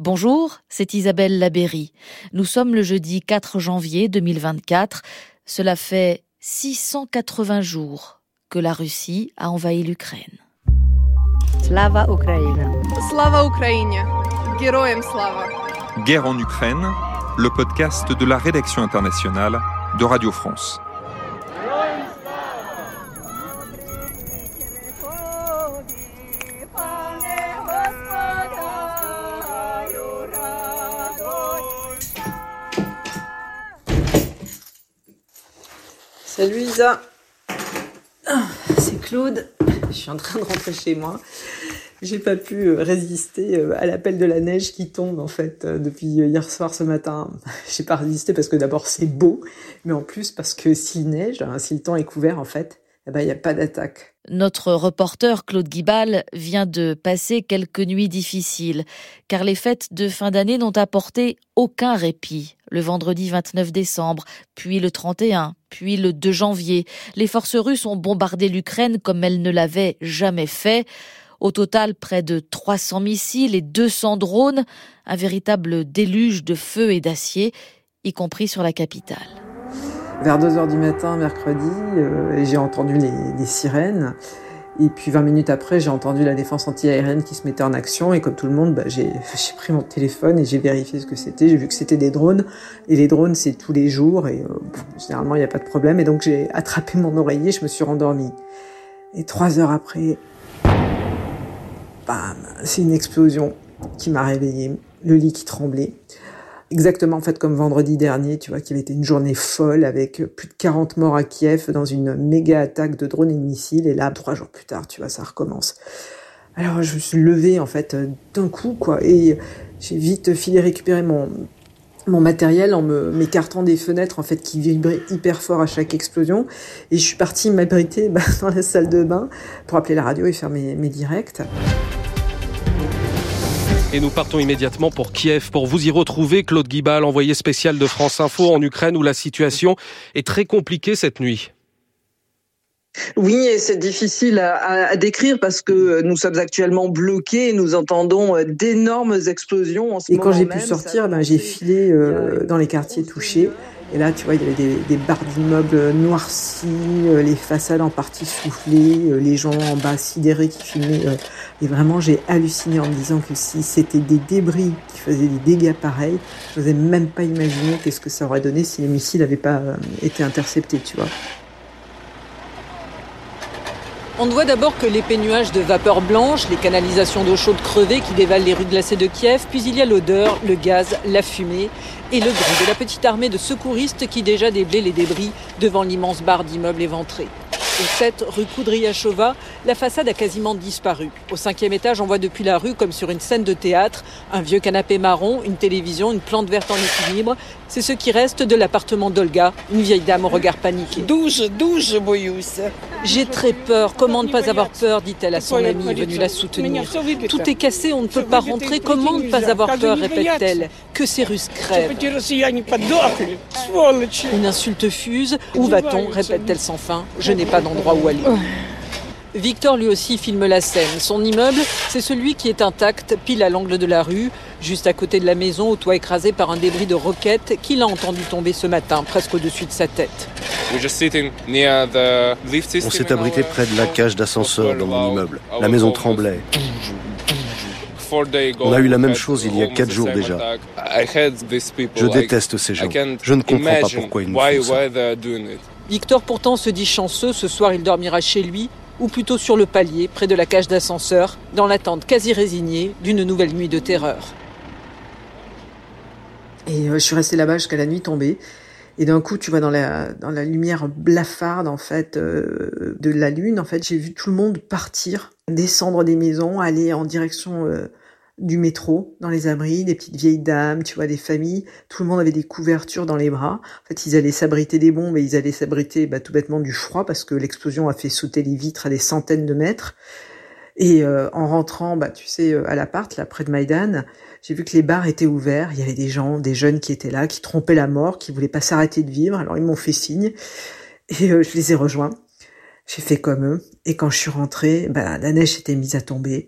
Bonjour, c'est Isabelle Labéry. Nous sommes le jeudi 4 janvier 2024. Cela fait 680 jours que la Russie a envahi l'Ukraine. Slava Ukraine. Slava Ukraine. Героям slava. Guerre en Ukraine, le podcast de la rédaction internationale de Radio France. Salut Isa. Ah, c'est Claude. Je suis en train de rentrer chez moi. J'ai pas pu euh, résister euh, à l'appel de la neige qui tombe en fait euh, depuis hier soir ce matin. J'ai pas résisté parce que d'abord c'est beau, mais en plus parce que s'il neige, hein, si le temps est couvert en fait, eh ben il n'y a pas d'attaque. Notre reporter Claude Guibal vient de passer quelques nuits difficiles, car les fêtes de fin d'année n'ont apporté aucun répit. Le vendredi 29 décembre, puis le 31, puis le 2 janvier, les forces russes ont bombardé l'Ukraine comme elles ne l'avaient jamais fait. Au total, près de 300 missiles et 200 drones, un véritable déluge de feu et d'acier, y compris sur la capitale. Vers 2 heures du matin, mercredi, euh, j'ai entendu les, les, sirènes. Et puis 20 minutes après, j'ai entendu la défense anti-aérienne qui se mettait en action. Et comme tout le monde, bah, j'ai pris mon téléphone et j'ai vérifié ce que c'était. J'ai vu que c'était des drones. Et les drones, c'est tous les jours. Et euh, généralement, il n'y a pas de problème. Et donc, j'ai attrapé mon oreiller, je me suis rendormie. Et trois heures après, bam, c'est une explosion qui m'a réveillée. Le lit qui tremblait exactement en fait comme vendredi dernier, tu vois, qui avait été une journée folle avec plus de 40 morts à Kiev dans une méga attaque de drones et de missiles. Et là, trois jours plus tard, tu vois, ça recommence. Alors je me suis levée en fait d'un coup, quoi, et j'ai vite filé récupérer mon mon matériel en m'écartant des fenêtres en fait qui vibraient hyper fort à chaque explosion et je suis partie m'abriter bah, dans la salle de bain pour appeler la radio et faire mes, mes directs. Et nous partons immédiatement pour Kiev pour vous y retrouver, Claude Guibal, envoyé spécial de France Info en Ukraine où la situation est très compliquée cette nuit. Oui, et c'est difficile à, à, décrire parce que nous sommes actuellement bloqués et nous entendons d'énormes explosions en ce et moment. Et quand j'ai pu sortir, ben, j'ai filé euh, dans les quartiers touchés. Et là, tu vois, il y avait des, barres d'immeubles noircies, euh, les façades en partie soufflées, euh, les gens en bas sidérés qui filmaient. Euh, et vraiment, j'ai halluciné en me disant que si c'était des débris qui faisaient des dégâts pareils, je n'osais même pas imaginer qu'est-ce que ça aurait donné si les missiles n'avaient pas été interceptés, tu vois. On ne voit d'abord que l'épais nuage de vapeur blanche, les canalisations d'eau chaude crevée qui dévalent les rues glacées de Kiev, puis il y a l'odeur, le gaz, la fumée et le bruit de la petite armée de secouristes qui déjà déblaient les débris devant l'immense barre d'immeubles éventrés. Au 7 rue Koudryachova, la façade a quasiment disparu. Au cinquième étage, on voit depuis la rue, comme sur une scène de théâtre, un vieux canapé marron, une télévision, une plante verte en équilibre. C'est ce qui reste de l'appartement d'Olga, une vieille dame au regard paniqué. J'ai très peur. Comment ne pas avoir peur dit-elle à son amie venue la soutenir. Tout est cassé, on ne peut pas rentrer. Comment ne pas avoir peur répète-t-elle. Que ces Russes crèvent. Une insulte fuse. Où va-t-on répète-t-elle sans fin. Je n'ai pas d'endroit où aller. Victor lui aussi filme la scène. Son immeuble, c'est celui qui est intact, pile à l'angle de la rue, juste à côté de la maison, au toit écrasé par un débris de roquette qu'il a entendu tomber ce matin, presque au-dessus de sa tête. On s'est abrité près de la cage d'ascenseur dans mon immeuble. La maison tremblait. On a eu la même chose il y a quatre jours déjà. Je déteste ces gens. Je ne comprends pas pourquoi ils nous font ça. Victor pourtant se dit chanceux, ce soir il dormira chez lui, ou plutôt sur le palier, près de la cage d'ascenseur, dans l'attente quasi résignée d'une nouvelle nuit de terreur. Et euh, je suis restée là-bas jusqu'à la nuit tombée. Et d'un coup, tu vois, dans la, dans la lumière blafarde, en fait, euh, de la lune, en fait, j'ai vu tout le monde partir, descendre des maisons, aller en direction euh, du métro, dans les abris, des petites vieilles dames, tu vois, des familles. Tout le monde avait des couvertures dans les bras. En fait, ils allaient s'abriter des bombes et ils allaient s'abriter bah, tout bêtement du froid parce que l'explosion a fait sauter les vitres à des centaines de mètres. Et euh, en rentrant, bah, tu sais, à l'appart, là, près de Maïdan, j'ai vu que les bars étaient ouverts. Il y avait des gens, des jeunes qui étaient là, qui trompaient la mort, qui voulaient pas s'arrêter de vivre. Alors ils m'ont fait signe et euh, je les ai rejoints. J'ai fait comme eux. Et quand je suis rentrée, bah, la neige s'était mise à tomber.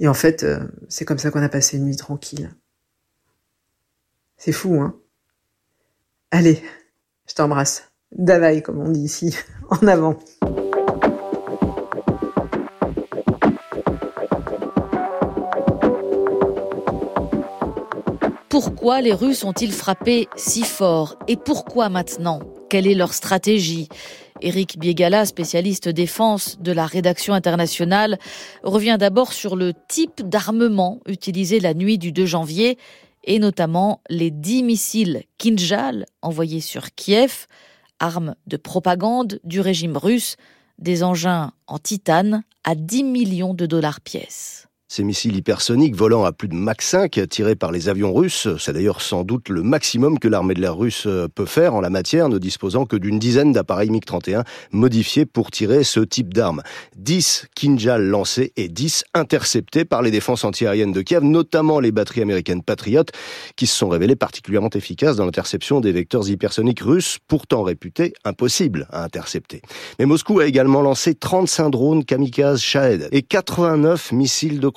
Et en fait, euh, c'est comme ça qu'on a passé une nuit tranquille. C'est fou, hein Allez, je t'embrasse. Davai, comme on dit ici. En avant. Pourquoi les Russes ont-ils frappé si fort? Et pourquoi maintenant? Quelle est leur stratégie? Éric Biegala, spécialiste défense de la rédaction internationale, revient d'abord sur le type d'armement utilisé la nuit du 2 janvier et notamment les 10 missiles Kinjal envoyés sur Kiev, armes de propagande du régime russe, des engins en titane à 10 millions de dollars pièce. Ces missiles hypersoniques volant à plus de Mach 5 tirés par les avions russes, c'est d'ailleurs sans doute le maximum que l'armée de l'air russe euh, peut faire en la matière, ne disposant que d'une dizaine d'appareils MiG-31 modifiés pour tirer ce type d'armes. 10 Kinjal lancés et 10 interceptés par les défenses antiaériennes de Kiev, notamment les batteries américaines Patriot, qui se sont révélées particulièrement efficaces dans l'interception des vecteurs hypersoniques russes, pourtant réputés impossibles à intercepter. Mais Moscou a également lancé 35 drones kamikazes Shahed et 89 missiles de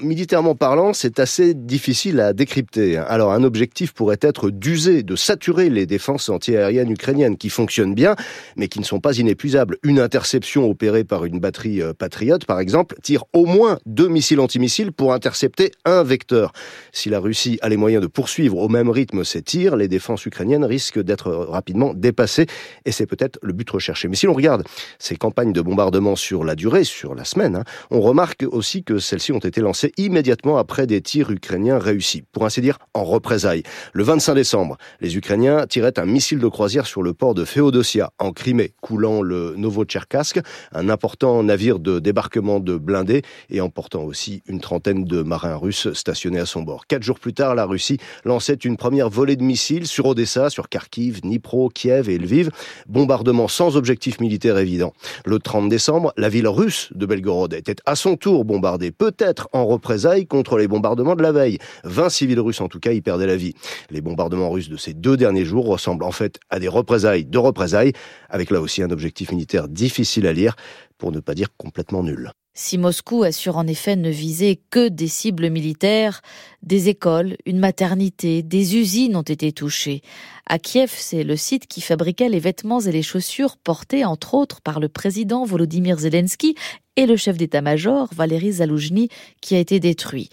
Militairement parlant, c'est assez difficile à décrypter. Alors un objectif pourrait être d'user, de saturer les défenses antiaériennes ukrainiennes qui fonctionnent bien, mais qui ne sont pas inépuisables. Une interception opérée par une batterie euh, patriote, par exemple, tire au moins deux missiles antimissiles pour intercepter un vecteur. Si la Russie a les moyens de poursuivre au même rythme ces tirs, les défenses ukrainiennes risquent d'être rapidement dépassées, et c'est peut-être le but recherché. Mais si l'on regarde ces campagnes de bombardement sur la durée, sur la semaine, hein, on remarque aussi que celles-ci ont été lancées immédiatement après des tirs ukrainiens réussis, pour ainsi dire en représailles. Le 25 décembre, les Ukrainiens tiraient un missile de croisière sur le port de Féodosia, en Crimée, coulant le Novotcherkassk, un important navire de débarquement de blindés et emportant aussi une trentaine de marins russes stationnés à son bord. Quatre jours plus tard, la Russie lançait une première volée de missiles sur Odessa, sur Kharkiv, Dnipro, Kiev et Lviv, bombardement sans objectif militaire évident. Le 30 décembre, la ville russe de Belgorod était à son tour bombardée peut-être en représailles contre les bombardements de la veille. 20 civils russes en tout cas y perdaient la vie. Les bombardements russes de ces deux derniers jours ressemblent en fait à des représailles de représailles, avec là aussi un objectif militaire difficile à lire, pour ne pas dire complètement nul. Si Moscou assure en effet ne viser que des cibles militaires, des écoles, une maternité, des usines ont été touchées. À Kiev, c'est le site qui fabriquait les vêtements et les chaussures portés entre autres par le président Volodymyr Zelensky et le chef d'état-major Valéry Zaloujny qui a été détruit.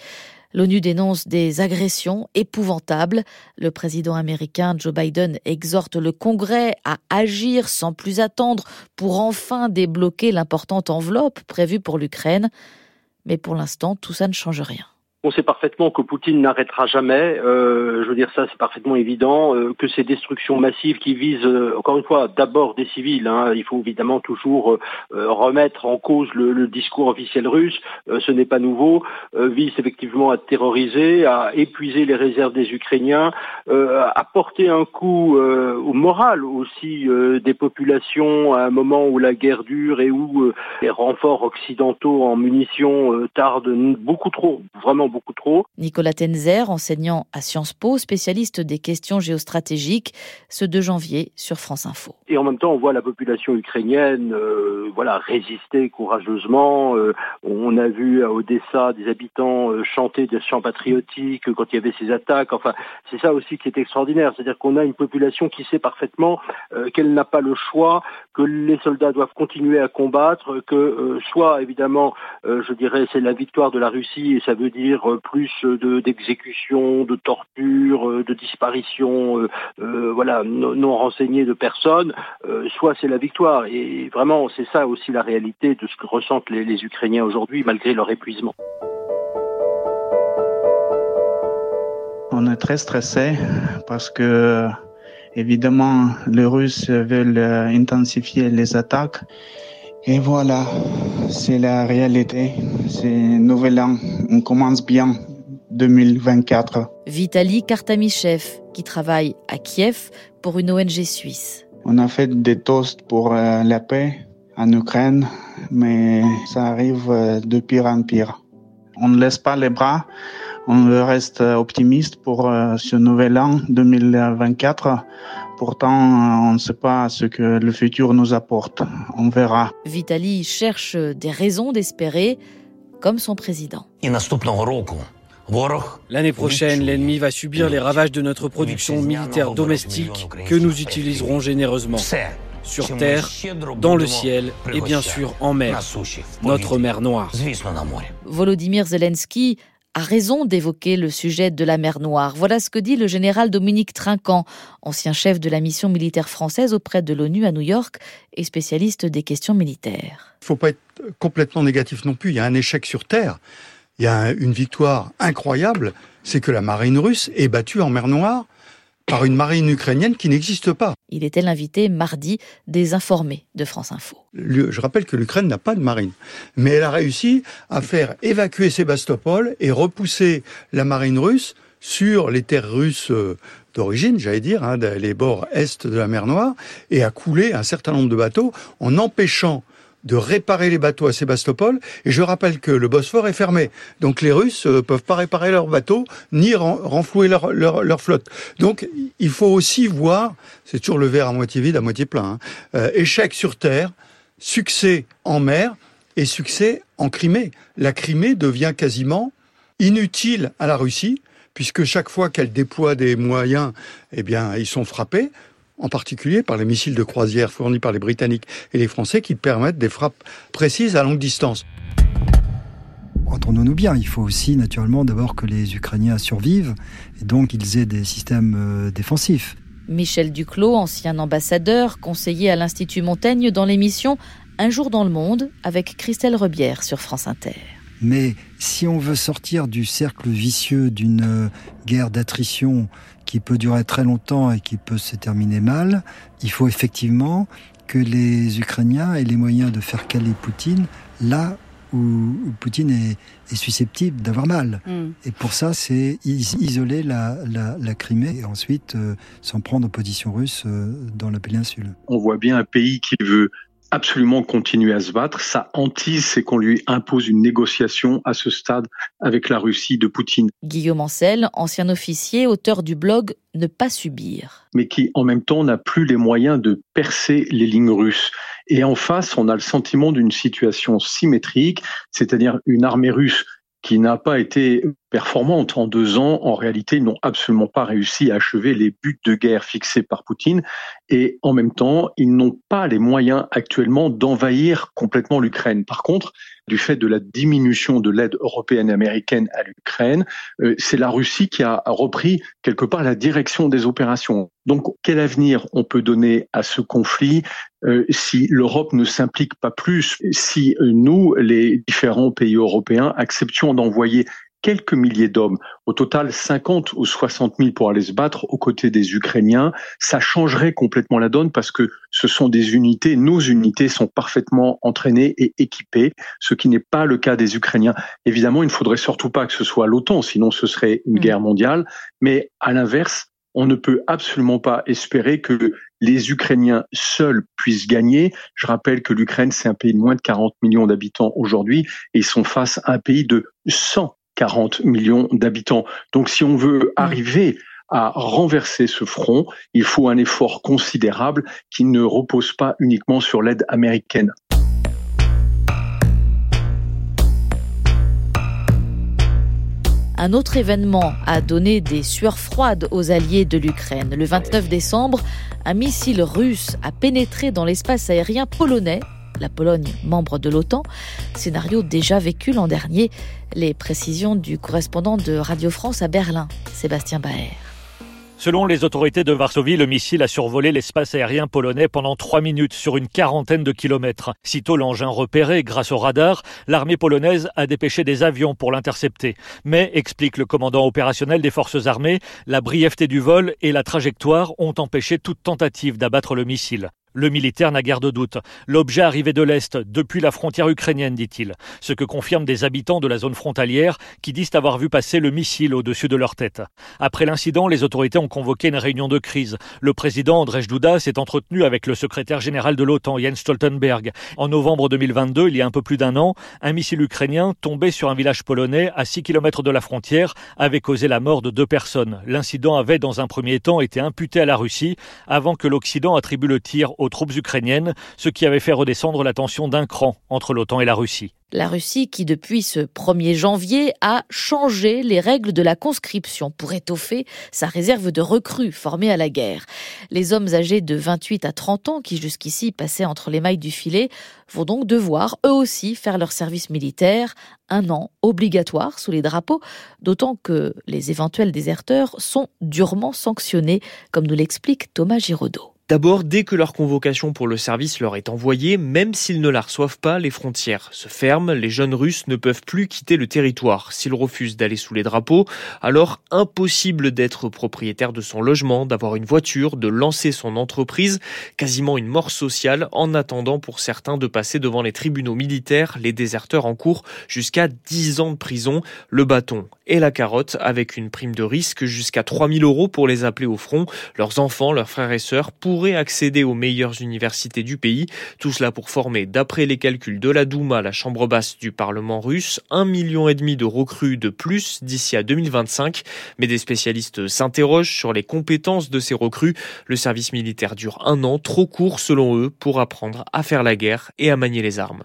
L'ONU dénonce des agressions épouvantables. Le président américain Joe Biden exhorte le Congrès à agir sans plus attendre pour enfin débloquer l'importante enveloppe prévue pour l'Ukraine. Mais pour l'instant, tout ça ne change rien. On sait parfaitement que Poutine n'arrêtera jamais. Euh, je veux dire ça, c'est parfaitement évident. Euh, que ces destructions massives qui visent, euh, encore une fois, d'abord des civils. Hein, il faut évidemment toujours remettre en cause le, discours officiel russe. ce n'est pas nouveau. visent effectivement à terroriser, à épuiser les réserves des Ukrainiens, à porter un coup au moral aussi des populations à un moment où la guerre dure et où les renforts occidentaux en munitions tardent beaucoup trop, vraiment beaucoup trop. Nicolas Tenzer, enseignant à Sciences Po, spécialiste des questions géostratégiques, ce 2 janvier sur France Info. Et en même temps, on voit la population ukrainienne euh, voilà, résister courageusement. Euh, on a vu à Odessa des habitants euh, chanter des chants patriotiques quand il y avait ces attaques. Enfin, c'est ça aussi qui est extraordinaire. C'est-à-dire qu'on a une population qui sait parfaitement qu'elle n'a pas le choix, que les soldats doivent continuer à combattre, que soit évidemment, je dirais, c'est la victoire de la Russie et ça veut dire euh, plus d'exécutions, de, tortures, euh, de disparitions, euh, voilà, non, renseignées de personnes, soit c'est la victoire. Et vraiment, c'est ça aussi la réalité de ce que ressentent les, les Ukrainiens aujourd'hui, malgré leur épuisement. On est très stressé parce que, évidemment, les Russes veulent intensifier les attaques. Et voilà, c'est la réalité. C'est nouvel an. On commence bien 2024. Vitali Kartamichev, qui travaille à Kiev pour une ONG suisse. On a fait des toasts pour euh, la paix en Ukraine, mais ça arrive euh, de pire en pire. On ne laisse pas les bras, on reste optimiste pour euh, ce nouvel an 2024 Pourtant, on ne sait pas ce que le futur nous apporte. On verra. Vitali cherche des raisons d'espérer, comme son président. L'année prochaine, l'ennemi va subir les ravages de notre production militaire domestique que nous utiliserons généreusement. Sur terre, dans le ciel et bien sûr en mer, notre mer Noire. Volodymyr Zelensky a raison d'évoquer le sujet de la mer Noire. Voilà ce que dit le général Dominique Trinquant, ancien chef de la mission militaire française auprès de l'ONU à New York et spécialiste des questions militaires. Il ne faut pas être complètement négatif non plus. Il y a un échec sur Terre. Il y a une victoire incroyable, c'est que la marine russe est battue en mer Noire par une marine ukrainienne qui n'existe pas. Il était l'invité mardi des informés de France Info. Je rappelle que l'Ukraine n'a pas de marine, mais elle a réussi à faire évacuer Sébastopol et repousser la marine russe sur les terres russes euh, d'origine, j'allais dire, hein, les bords est de la mer Noire, et à couler un certain nombre de bateaux en empêchant de réparer les bateaux à Sébastopol. Et je rappelle que le Bosphore est fermé. Donc les Russes ne euh, peuvent pas réparer leurs bateaux ni renflouer leur, leur, flotte. Donc il faut aussi voir, c'est toujours le verre à moitié vide, à moitié plein, hein, euh, échec sur terre, succès en mer et succès en Crimée. La Crimée devient quasiment inutile à la Russie puisque chaque fois qu'elle déploie des moyens, eh bien, ils sont frappés en particulier par les missiles de croisière fournis par les Britanniques et les Français qui permettent des frappes précises à longue distance. Entendons-nous bien, il faut aussi naturellement d'abord que les Ukrainiens survivent et donc qu'ils aient des systèmes euh, défensifs. Michel Duclos, ancien ambassadeur, conseiller à l'Institut Montaigne dans l'émission Un jour dans le monde avec Christelle Rebière sur France Inter. Mais si on veut sortir du cercle vicieux d'une euh, guerre d'attrition qui peut durer très longtemps et qui peut se terminer mal, il faut effectivement que les Ukrainiens aient les moyens de faire caler Poutine là où Poutine est, susceptible d'avoir mal. Mm. Et pour ça, c'est isoler la, Crimée et ensuite euh, s'en prendre aux positions russes euh, dans la péninsule. On voit bien un pays qui veut absolument continuer à se battre. Sa hantise, c'est qu'on lui impose une négociation à ce stade avec la Russie de Poutine. Guillaume Ancel, ancien officier, auteur du blog Ne pas subir. Mais qui, en même temps, n'a plus les moyens de percer les lignes russes. Et en face, on a le sentiment d'une situation symétrique, c'est-à-dire une armée russe qui n'a pas été performante en deux ans. En réalité, n'ont absolument pas réussi à achever les buts de guerre fixés par Poutine. Et en même temps, ils n'ont pas les moyens actuellement d'envahir complètement l'Ukraine. Par contre, du fait de la diminution de l'aide européenne et américaine à l'Ukraine, euh, c'est la Russie qui a repris quelque part la direction des opérations. Donc, quel avenir on peut donner à ce conflit euh, si l'Europe ne s'implique pas plus, si euh, nous, les différents pays européens, acceptions d'envoyer quelques milliers d'hommes, au total 50 ou 60 000 pour aller se battre aux côtés des Ukrainiens, ça changerait complètement la donne parce que ce sont des unités, nos unités sont parfaitement entraînées et équipées, ce qui n'est pas le cas des Ukrainiens. Évidemment, il ne faudrait surtout pas que ce soit l'OTAN, sinon ce serait une mm. guerre mondiale, mais à l'inverse, on ne peut absolument pas espérer que les Ukrainiens seuls puissent gagner. Je rappelle que l'Ukraine, c'est un pays de moins de 40 millions d'habitants aujourd'hui et ils sont face à un pays de 100 40 millions d'habitants. Donc si on veut mm. arriver à renverser ce front, il faut un effort considérable qui ne repose pas uniquement sur l'aide américaine. Un autre événement a donné des sueurs froides aux alliés de l'Ukraine. Le 29 décembre, un missile russe a pénétré dans l'espace aérien polonais la Pologne membre de l'OTAN, scénario déjà vécu l'an dernier. Les précisions du correspondant de Radio France à Berlin, Sébastien Baer. Selon les autorités de Varsovie, le missile a survolé l'espace aérien polonais pendant trois minutes sur une quarantaine de kilomètres. Sitôt l'engin repéré grâce au radar, l'armée polonaise a dépêché des avions pour l'intercepter. Mais, explique le commandant opérationnel des forces armées, la brièveté du vol et la trajectoire ont empêché toute tentative d'abattre le missile. Le militaire n'a guère de doute. L'objet arrivait de l'Est, depuis la frontière ukrainienne, dit-il. Ce que confirment des habitants de la zone frontalière qui disent avoir vu passer le missile au-dessus de leur tête. Après l'incident, les autorités ont convoqué une réunion de crise. Le président Andrzej Duda s'est entretenu avec le secrétaire général de l'OTAN, Jens Stoltenberg. En novembre 2022, il y a un peu plus d'un an, un missile ukrainien tombé sur un village polonais à 6 km de la frontière avait causé la mort de deux personnes. L'incident avait, dans un premier temps, été imputé à la Russie avant que l'Occident attribue le tir aux troupes ukrainiennes, ce qui avait fait redescendre la tension d'un cran entre l'OTAN et la Russie. La Russie qui, depuis ce 1er janvier, a changé les règles de la conscription pour étoffer sa réserve de recrues formées à la guerre. Les hommes âgés de 28 à 30 ans, qui jusqu'ici passaient entre les mailles du filet, vont donc devoir, eux aussi, faire leur service militaire, un an obligatoire sous les drapeaux, d'autant que les éventuels déserteurs sont durement sanctionnés, comme nous l'explique Thomas Giraudot. D'abord, dès que leur convocation pour le service leur est envoyée, même s'ils ne la reçoivent pas, les frontières se ferment, les jeunes Russes ne peuvent plus quitter le territoire. S'ils refusent d'aller sous les drapeaux, alors impossible d'être propriétaire de son logement, d'avoir une voiture, de lancer son entreprise, quasiment une mort sociale en attendant pour certains de passer devant les tribunaux militaires, les déserteurs en cours jusqu'à 10 ans de prison, le bâton et la carotte avec une prime de risque jusqu'à 3000 euros pour les appeler au front, leurs enfants, leurs frères et sœurs accéder aux meilleures universités du pays. Tout cela pour former, d'après les calculs de la Douma, la chambre basse du Parlement russe, un million et demi de recrues de plus d'ici à 2025. Mais des spécialistes s'interrogent sur les compétences de ces recrues. Le service militaire dure un an, trop court selon eux, pour apprendre à faire la guerre et à manier les armes.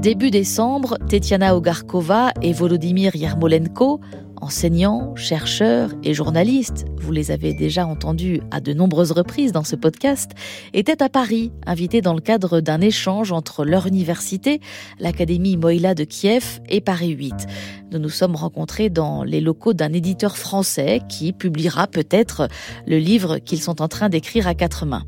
Début décembre, Tetiana Ogarkova et Volodymyr Yermolenko, enseignants, chercheurs et journalistes, vous les avez déjà entendus à de nombreuses reprises dans ce podcast, étaient à Paris, invités dans le cadre d'un échange entre leur université, l'Académie Moïla de Kiev et Paris 8. Nous nous sommes rencontrés dans les locaux d'un éditeur français qui publiera peut-être le livre qu'ils sont en train d'écrire à quatre mains.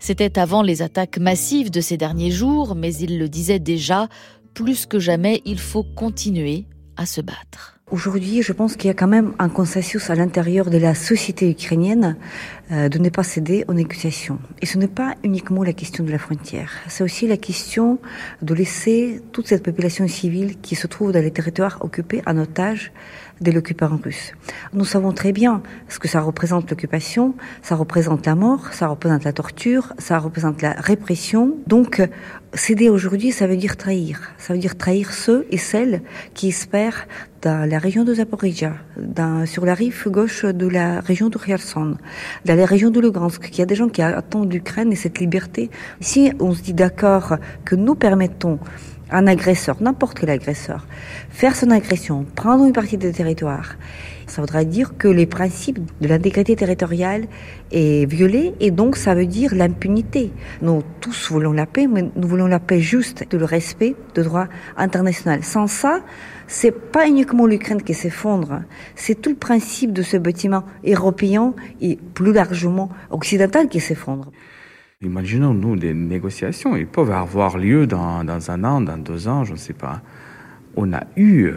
C'était avant les attaques massives de ces derniers jours, mais ils le disaient déjà, plus que jamais, il faut continuer à se battre. Aujourd'hui, je pense qu'il y a quand même un consensus à l'intérieur de la société ukrainienne euh, de ne pas céder aux négociations. Et ce n'est pas uniquement la question de la frontière, c'est aussi la question de laisser toute cette population civile qui se trouve dans les territoires occupés en otage de l'occupant russe. Nous savons très bien ce que ça représente l'occupation, ça représente la mort, ça représente la torture, ça représente la répression. Donc, céder aujourd'hui, ça veut dire trahir. Ça veut dire trahir ceux et celles qui espèrent dans la région de Zaporizhia, sur la rive gauche de la région de Kherson, la région de Lugansk, qu'il y a des gens qui attendent l'Ukraine et cette liberté. Si on se dit d'accord que nous permettons un agresseur, n'importe quel agresseur, faire son agression, prendre une partie des territoires, ça voudrait dire que les principes de l'intégrité territoriale est violé et donc ça veut dire l'impunité. Nous tous voulons la paix, mais nous voulons la paix juste, le respect de droit international. Sans ça, c'est pas uniquement l'Ukraine qui s'effondre, c'est tout le principe de ce bâtiment européen et plus largement occidental qui s'effondre. Imaginons-nous des négociations, ils peuvent avoir lieu dans, dans, un an, dans deux ans, je ne sais pas. On a eu euh,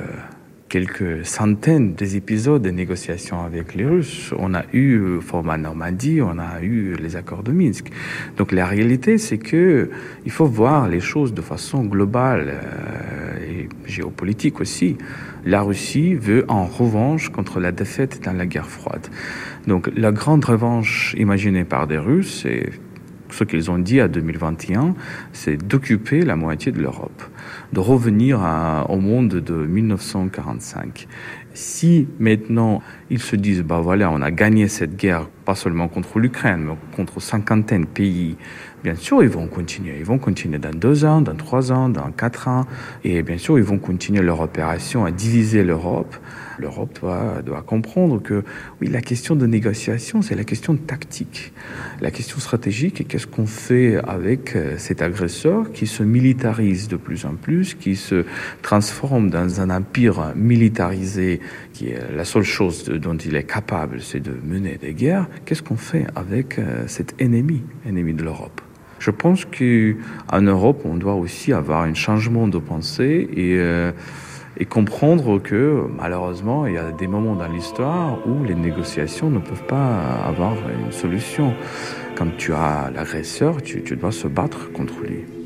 quelques centaines d'épisodes de négociations avec les Russes. On a eu euh, format Normandie, on a eu les accords de Minsk. Donc la réalité, c'est que il faut voir les choses de façon globale euh, et géopolitique aussi. La Russie veut en revanche contre la défaite dans la guerre froide. Donc la grande revanche imaginée par des Russes, c'est ce qu'ils ont dit à 2021, c'est d'occuper la moitié de l'Europe, de revenir au monde de 1945. Si maintenant ils se disent, bah voilà, on a gagné cette guerre, pas seulement contre l'Ukraine, mais contre cinquantaine de pays, bien sûr, ils vont continuer. Ils vont continuer dans deux ans, dans trois ans, dans quatre ans. Et bien sûr, ils vont continuer leur opération à diviser l'Europe l'Europe doit, doit comprendre que oui, la question de négociation, c'est la question tactique. La question stratégique, qu'est-ce qu'on fait avec euh, cet agresseur qui se militarise de plus en plus, qui se transforme dans un empire militarisé, qui est la seule chose dont il est capable, c'est de mener des guerres. Qu'est-ce qu'on fait avec euh, cet ennemi, ennemi de l'Europe? Je pense qu'en Europe, on doit aussi avoir un changement de pensée et euh, et comprendre que malheureusement, il y a des moments dans l'histoire où les négociations ne peuvent pas avoir une solution. Quand tu as l'agresseur, tu dois se battre contre lui.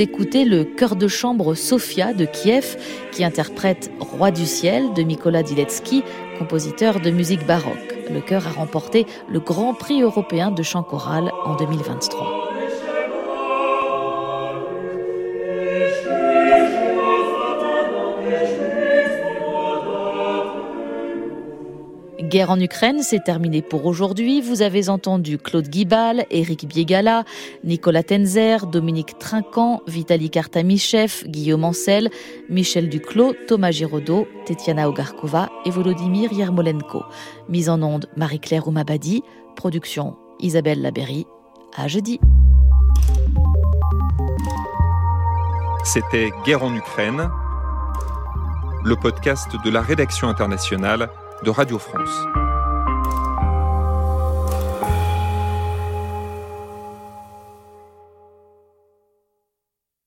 Écoutez le chœur de chambre Sofia de Kiev qui interprète Roi du ciel de Mikola Diletsky, compositeur de musique baroque. Le chœur a remporté le Grand Prix européen de chant choral en 2023. Guerre en Ukraine, c'est terminé pour aujourd'hui. Vous avez entendu Claude Guibal, Éric Biegala, Nicolas Tenzer, Dominique Trinquant, Vitaly Kartamichev, Guillaume Ancel, Michel Duclos, Thomas Giraudot, Tetiana Ogarkova et Volodymyr Yermolenko. Mise en onde Marie-Claire Oumabadi. Production Isabelle Laberry. À jeudi. C'était Guerre en Ukraine, le podcast de la rédaction internationale de Radio France.